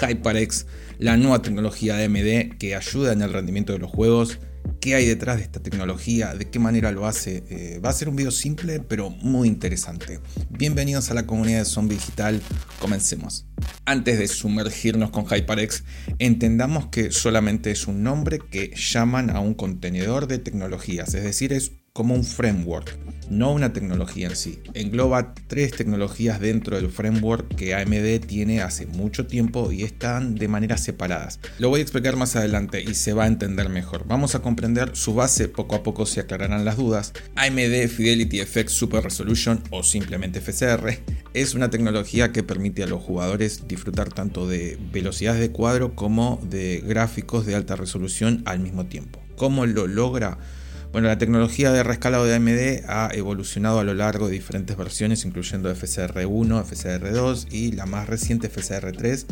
HyperX, la nueva tecnología de AMD que ayuda en el rendimiento de los juegos. ¿Qué hay detrás de esta tecnología? ¿De qué manera lo hace? Eh, va a ser un video simple pero muy interesante. Bienvenidos a la comunidad de Zombie Digital. Comencemos. Antes de sumergirnos con HyperX, entendamos que solamente es un nombre que llaman a un contenedor de tecnologías, es decir, es como un framework, no una tecnología en sí. Engloba tres tecnologías dentro del framework que AMD tiene hace mucho tiempo y están de maneras separadas. Lo voy a explicar más adelante y se va a entender mejor. Vamos a comprender su base, poco a poco se aclararán las dudas. AMD Fidelity FX Super Resolution o simplemente FCR es una tecnología que permite a los jugadores disfrutar tanto de velocidades de cuadro como de gráficos de alta resolución al mismo tiempo. ¿Cómo lo logra? Bueno, la tecnología de rescalado de AMD ha evolucionado a lo largo de diferentes versiones, incluyendo FSR1, FSR2 y la más reciente FSR3.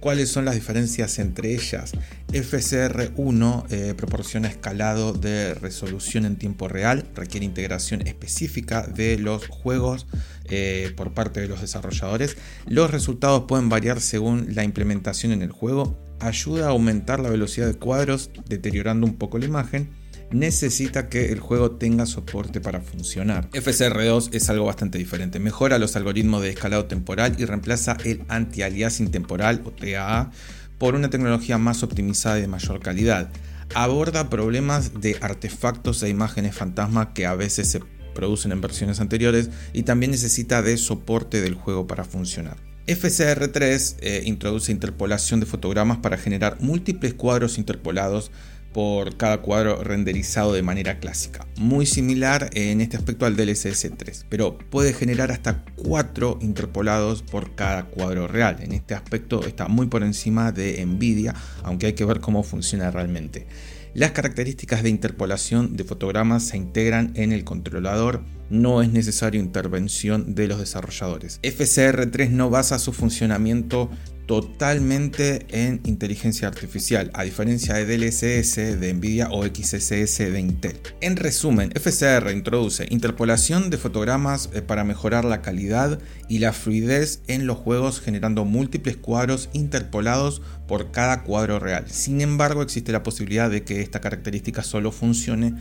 ¿Cuáles son las diferencias entre ellas? FSR1 eh, proporciona escalado de resolución en tiempo real, requiere integración específica de los juegos eh, por parte de los desarrolladores. Los resultados pueden variar según la implementación en el juego, ayuda a aumentar la velocidad de cuadros, deteriorando un poco la imagen necesita que el juego tenga soporte para funcionar. FSR2 es algo bastante diferente, mejora los algoritmos de escalado temporal y reemplaza el anti-aliasing temporal o TAA por una tecnología más optimizada y de mayor calidad. Aborda problemas de artefactos e imágenes fantasma que a veces se producen en versiones anteriores y también necesita de soporte del juego para funcionar. FCR3 eh, introduce interpolación de fotogramas para generar múltiples cuadros interpolados por cada cuadro renderizado de manera clásica. Muy similar en este aspecto al DLSS 3, pero puede generar hasta 4 interpolados por cada cuadro real. En este aspecto está muy por encima de Nvidia, aunque hay que ver cómo funciona realmente. Las características de interpolación de fotogramas se integran en el controlador, no es necesaria intervención de los desarrolladores. FCR3 no basa su funcionamiento totalmente en inteligencia artificial, a diferencia de DLSS de Nvidia o XSS de Intel. En resumen, FCR introduce interpolación de fotogramas eh, para mejorar la calidad y la fluidez en los juegos generando múltiples cuadros interpolados por cada cuadro real. Sin embargo, existe la posibilidad de que esta característica solo funcione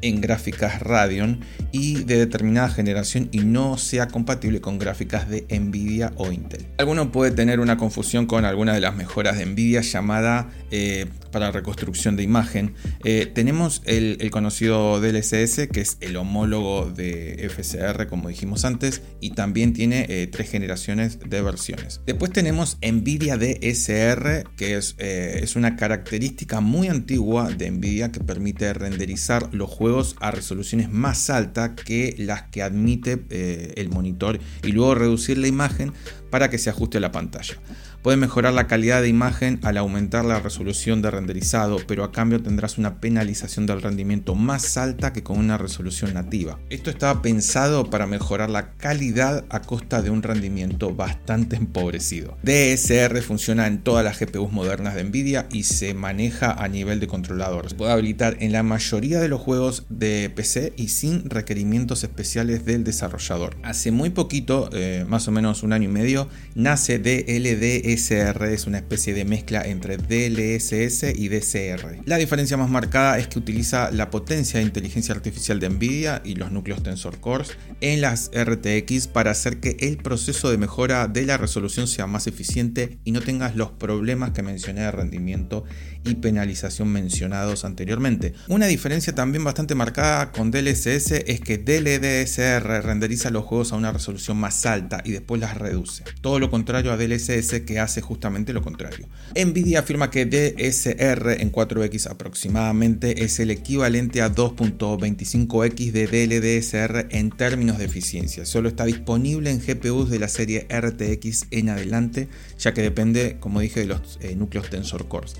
en gráficas Radeon y de determinada generación y no sea compatible con gráficas de Nvidia o Intel. Alguno puede tener una confusión con alguna de las mejoras de Nvidia llamada eh, para reconstrucción de imagen. Eh, tenemos el, conocido DLSS, que es el homólogo de FCR, como dijimos antes, y también tiene eh, tres generaciones de versiones. Después tenemos Nvidia DSR, que es, es una característica muy antigua de Nvidia que permite renderizar los juegos a resoluciones más altas que las que admite el monitor y luego reducir la imagen para que se ajuste a la pantalla. Puede mejorar la calidad de imagen al aumentar la resolución de renderizado, pero a cambio tendrás una penalización del rendimiento más alta que con una resolución nativa. Esto estaba pensado para mejorar la calidad a costa de un rendimiento bastante empobrecido. DSR funciona en todas las GPUs modernas de Nvidia y se maneja a nivel de controlador. Se puede habilitar en la mayoría de los juegos de PC y sin requerimientos especiales del desarrollador. Hace muy poquito, eh, más o menos un año y medio, nace DLDS SR es una especie de mezcla entre DLSS y DCR. La diferencia más marcada es que utiliza la potencia de inteligencia artificial de Nvidia y los núcleos Tensor Cores en las RTX para hacer que el proceso de mejora de la resolución sea más eficiente y no tengas los problemas que mencioné de rendimiento y penalización mencionados anteriormente. Una diferencia también bastante marcada con DLSS es que DLDSR renderiza los juegos a una resolución más alta y después las reduce. Todo lo contrario a DLSS que hace justamente lo contrario. Nvidia afirma que DSR en 4X aproximadamente es el equivalente a 2.25X de DLDSR en términos de eficiencia. Solo está disponible en GPUs de la serie RTX en adelante, ya que depende, como dije, de los eh, núcleos Tensor Cores.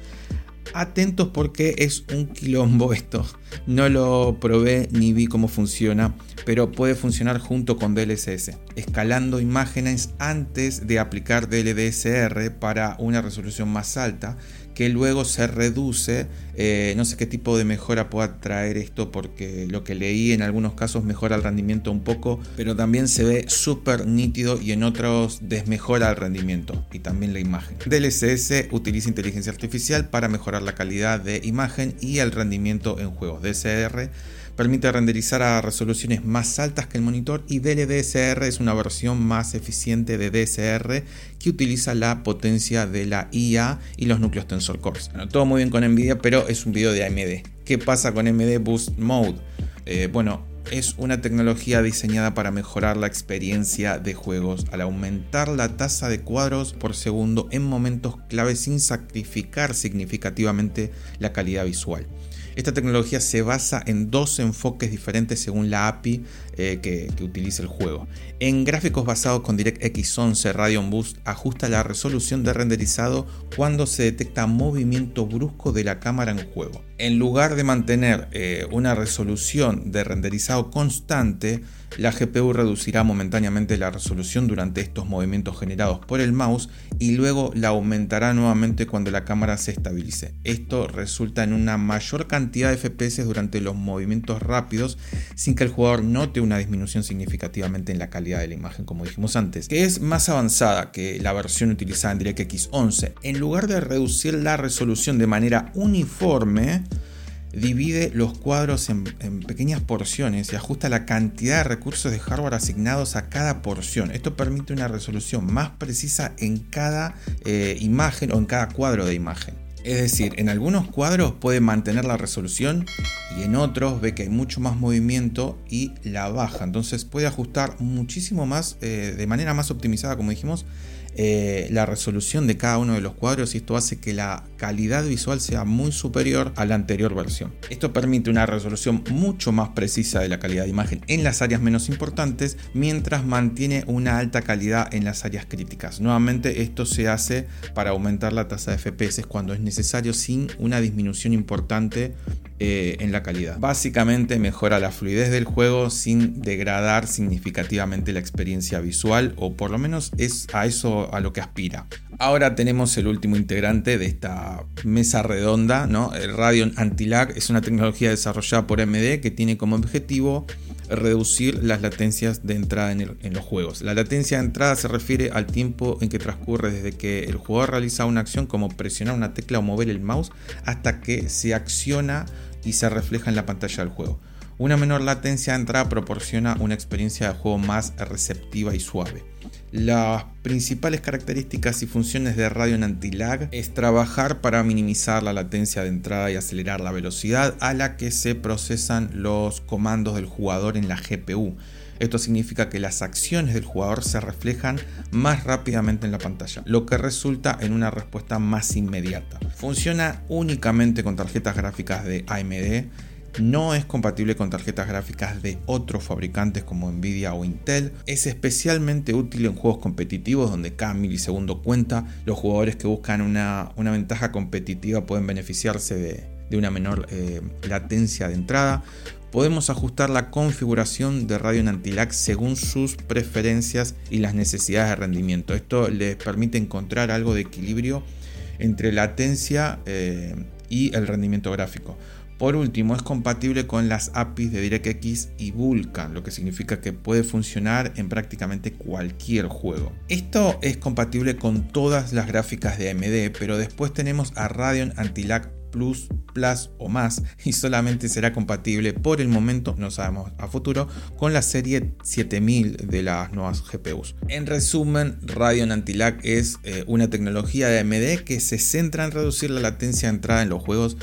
Atentos porque es un quilombo esto. No lo probé ni vi cómo funciona, pero puede funcionar junto con DLSS, escalando imágenes antes de aplicar DLDSR para una resolución más alta que luego se reduce. Eh, no sé qué tipo de mejora pueda traer esto porque lo que leí en algunos casos mejora el rendimiento un poco, pero también se ve súper nítido y en otros desmejora el rendimiento y también la imagen. DLSS utiliza inteligencia artificial para mejorar la calidad de imagen y el rendimiento en juegos. DSR permite renderizar a resoluciones más altas que el monitor y DLDSR es una versión más eficiente de DSR que utiliza la potencia de la IA y los núcleos Tensor Cores. todo muy bien con Nvidia, pero es un video de AMD. ¿Qué pasa con AMD Boost Mode? Eh, bueno, es una tecnología diseñada para mejorar la experiencia de juegos al aumentar la tasa de cuadros por segundo en momentos clave sin sacrificar significativamente la calidad visual. Esta tecnología se basa en dos enfoques diferentes según la API eh, que, utiliza el juego. En gráficos basados con DirectX 11, Radeon Boost ajusta la resolución de renderizado cuando se detecta movimiento brusco de la cámara en juego. En lugar de mantener eh, una resolución de renderizado constante, la GPU reducirá momentáneamente la resolución durante estos movimientos generados por el mouse y luego la aumentará nuevamente cuando la cámara se estabilice. Esto resulta en una mayor cantidad de FPS durante los movimientos rápidos sin que el jugador note una disminución significativamente en la calidad de la imagen como dijimos antes, que es más avanzada que la versión utilizada en DirectX 11. En lugar de reducir la resolución de manera uniforme, divide los cuadros en, pequeñas porciones y ajusta la cantidad de recursos de hardware asignados a cada porción. Esto permite una resolución más precisa en cada eh, imagen o en cada cuadro de imagen. Es decir, en algunos cuadros puede mantener la resolución y en otros ve que hay mucho más movimiento y la baja. Entonces puede ajustar muchísimo más, eh, de manera más optimizada, como dijimos, eh, la resolución de cada uno de los cuadros y esto hace que la calidad visual sea muy superior a la anterior versión. Esto permite una resolución mucho más precisa de la calidad de imagen en las áreas menos importantes mientras mantiene una alta calidad en las áreas críticas. Nuevamente esto se hace para aumentar la tasa de FPS cuando es necesario sin una disminución importante eh, en la calidad. Básicamente mejora la fluidez del juego sin degradar significativamente la experiencia visual o por lo menos es a eso a lo que aspira. Ahora tenemos el último integrante de esta mesa redonda, ¿no? El Radeon Anti-Lag es una tecnología desarrollada por AMD que tiene como objetivo reducir las latencias de entrada en, los juegos. La latencia de entrada se refiere al tiempo en que transcurre desde que el jugador realiza una acción como presionar una tecla o mover el mouse hasta que se acciona y se refleja en la pantalla del juego. Una menor latencia de entrada proporciona una experiencia de juego más receptiva y suave. Las principales características y funciones de Radeon Anti-Lag es trabajar para minimizar la latencia de entrada y acelerar la velocidad a la que se procesan los comandos del jugador en la GPU. Esto significa que las acciones del jugador se reflejan más rápidamente en la pantalla, lo que resulta en una respuesta más inmediata. Funciona únicamente con tarjetas gráficas de AMD no es compatible con tarjetas gráficas de otros fabricantes como Nvidia o Intel. Es especialmente útil en juegos competitivos donde cada milisegundo cuenta. Los jugadores que buscan una, ventaja competitiva pueden beneficiarse de, una menor eh, latencia de entrada. Podemos ajustar la configuración de Radio Antilag según sus preferencias y las necesidades de rendimiento. Esto les permite encontrar algo de equilibrio entre latencia eh, y el rendimiento gráfico. Por último, es compatible con las APIs de DirectX y Vulkan, lo que significa que puede funcionar en prácticamente cualquier juego. Esto es compatible con todas las gráficas de AMD, pero después tenemos a Radeon Anti-Lag Plus, Plus o más y solamente será compatible por el momento, no sabemos a futuro, con la serie 7000 de las nuevas GPUs. En resumen, Radeon Anti-Lag es eh, una tecnología de AMD que se centra en reducir la latencia de entrada en los juegos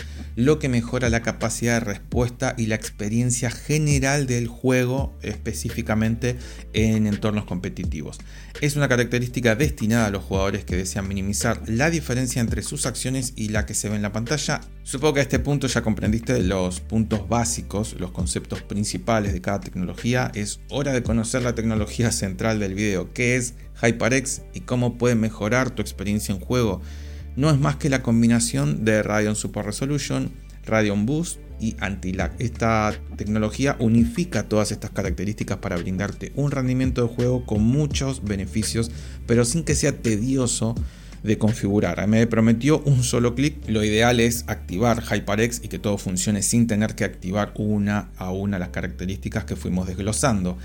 lo que mejora la capacidad de respuesta y la experiencia general del juego, específicamente en entornos competitivos. Es una característica destinada a los jugadores que desean minimizar la diferencia entre sus acciones y la que se ve en la pantalla. Supongo que a este punto ya comprendiste los puntos básicos, los conceptos principales de cada tecnología. Es hora de conocer la tecnología central del video, que es HyperX y cómo puede mejorar tu experiencia en juego no es más que la combinación de Radeon Super Resolution, Radeon Boost y Anti-Lag. Esta tecnología unifica todas estas características para brindarte un rendimiento de juego con muchos beneficios, pero sin que sea tedioso de configurar. Me prometió un solo clic. Lo ideal es activar HyperX y que todo funcione sin tener que activar una a una las características que fuimos desglosando.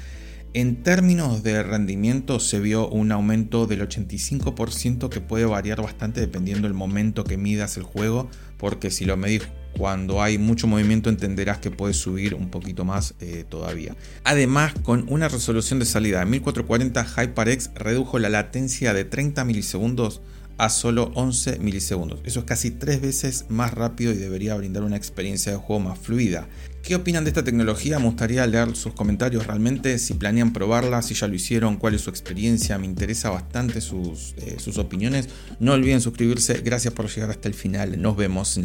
En términos de rendimiento se vio un aumento del 85% que puede variar bastante dependiendo del momento que midas el juego, porque si lo medís cuando hay mucho movimiento entenderás que puede subir un poquito más eh, todavía. Además, con una resolución de salida de 1440, HyperX redujo la latencia de 30 milisegundos a solo 11 milisegundos. Eso es casi tres veces más rápido y debería brindar una experiencia de juego más fluida. ¿Qué opinan de esta tecnología? Me gustaría leer sus comentarios realmente, si planean probarla, si ya lo hicieron, cuál es su experiencia, me interesa bastante sus, eh, sus opiniones. No olviden suscribirse, gracias por llegar hasta el final, nos vemos en el